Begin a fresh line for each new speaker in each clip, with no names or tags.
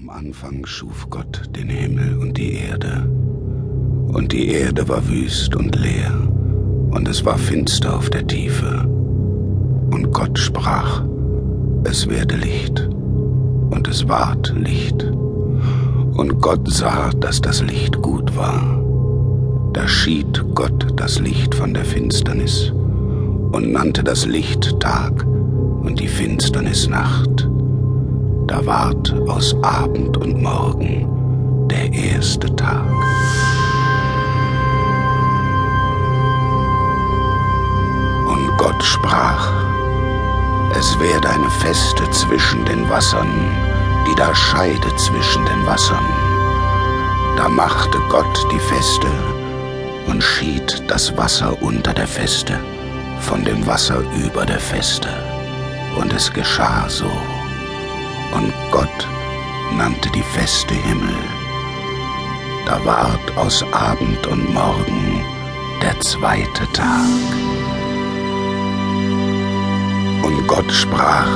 Am Anfang schuf Gott den Himmel und die Erde. Und die Erde war wüst und leer, und es war finster auf der Tiefe. Und Gott sprach, es werde Licht, und es ward Licht. Und Gott sah, dass das Licht gut war. Da schied Gott das Licht von der Finsternis und nannte das Licht Tag und die Finsternis Nacht. Da ward aus Abend und Morgen der erste Tag. Und Gott sprach, es werde eine Feste zwischen den Wassern, die da scheide zwischen den Wassern. Da machte Gott die Feste und schied das Wasser unter der Feste von dem Wasser über der Feste. Und es geschah so. Und Gott nannte die Feste Himmel. Da ward aus Abend und Morgen der zweite Tag. Und Gott sprach,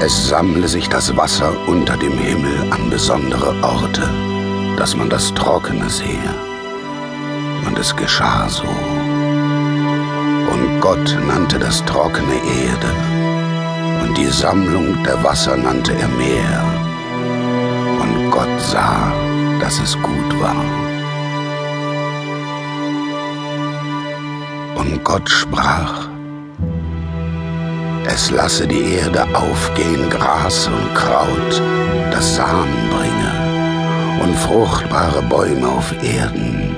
es sammle sich das Wasser unter dem Himmel an besondere Orte, dass man das Trockene sehe. Und es geschah so. Und Gott nannte das Trockene Erde, und die Sammlung der Wasser nannte er Meer. Gott sah, dass es gut war. Und Gott sprach, es lasse die Erde aufgehen, Gras und Kraut, das Samen bringe, und fruchtbare Bäume auf Erden,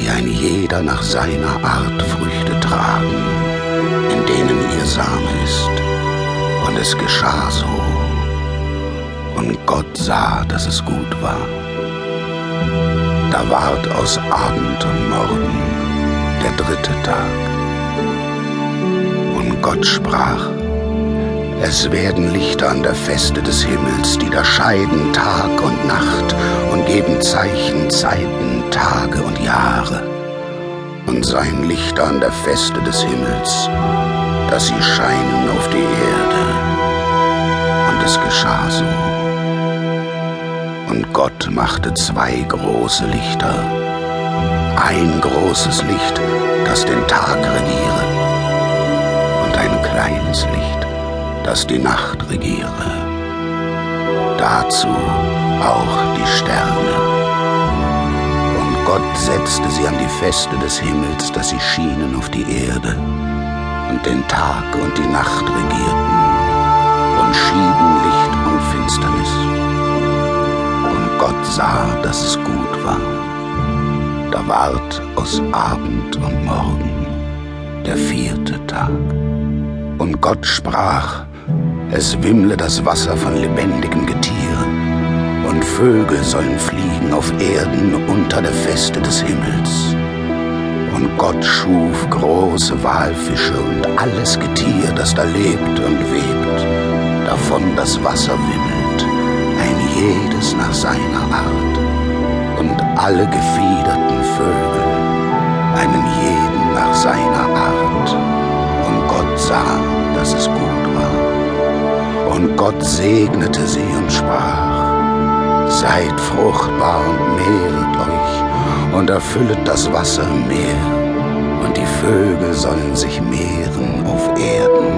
die ein jeder nach seiner Art Früchte tragen, in denen ihr Same ist. Und es geschah so. Und Gott sah, dass es gut war. Da ward aus Abend und Morgen der dritte Tag. Und Gott sprach, es werden Lichter an der Feste des Himmels, die da scheiden Tag und Nacht und geben Zeichen, Zeiten, Tage und Jahre. Und seien Lichter an der Feste des Himmels, dass sie scheinen auf die Erde. Und es geschah so. Und Gott machte zwei große Lichter. Ein großes Licht, das den Tag regiere, und ein kleines Licht, das die Nacht regiere. Dazu auch die Sterne. Und Gott setzte sie an die Feste des Himmels, dass sie schienen auf die Erde und den Tag und die Nacht regierten und schieden Licht sah, dass es gut war. Da ward aus Abend und Morgen der vierte Tag. Und Gott sprach, es wimmle das Wasser von lebendigem Getier, und Vögel sollen fliegen auf Erden unter der Feste des Himmels. Und Gott schuf große Walfische und alles Getier, das da lebt und webt, davon das Wasser wimmelt, jedes nach seiner Art, und alle gefiederten Vögel, einen jeden nach seiner Art. Und Gott sah, dass es gut war. Und Gott segnete sie und sprach, Seid fruchtbar und mehret euch und erfüllet das Wasser im Meer, und die Vögel sollen sich mehren auf Erden.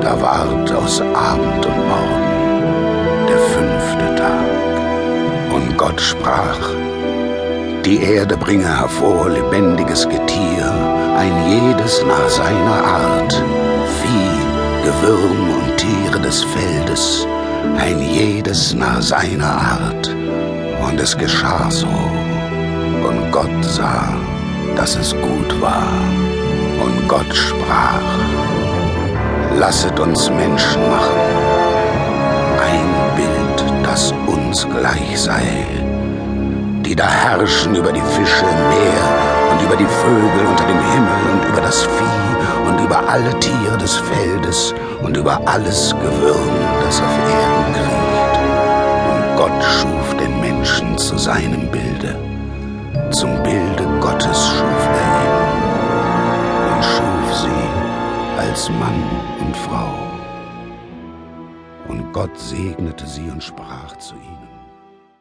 Da ward aus Abend und der fünfte Tag. Und Gott sprach, die Erde bringe hervor lebendiges Getier, ein jedes nach seiner Art, Vieh, Gewürm und Tiere des Feldes, ein jedes nach seiner Art. Und es geschah so. Und Gott sah, dass es gut war. Und Gott sprach, lasset uns Menschen machen, Das uns gleich sei, die da herrschen über die Fische im Meer und über die Vögel unter dem Himmel und über das Vieh und über alle Tiere des Feldes und über alles Gewürm, das auf Erden kriecht. Und Gott schuf den Menschen zu seinem Bilde. Zum Bilde Gottes schuf er ihn und schuf sie als Mann und Frau. Und Gott segnete sie und sprach zu ihnen.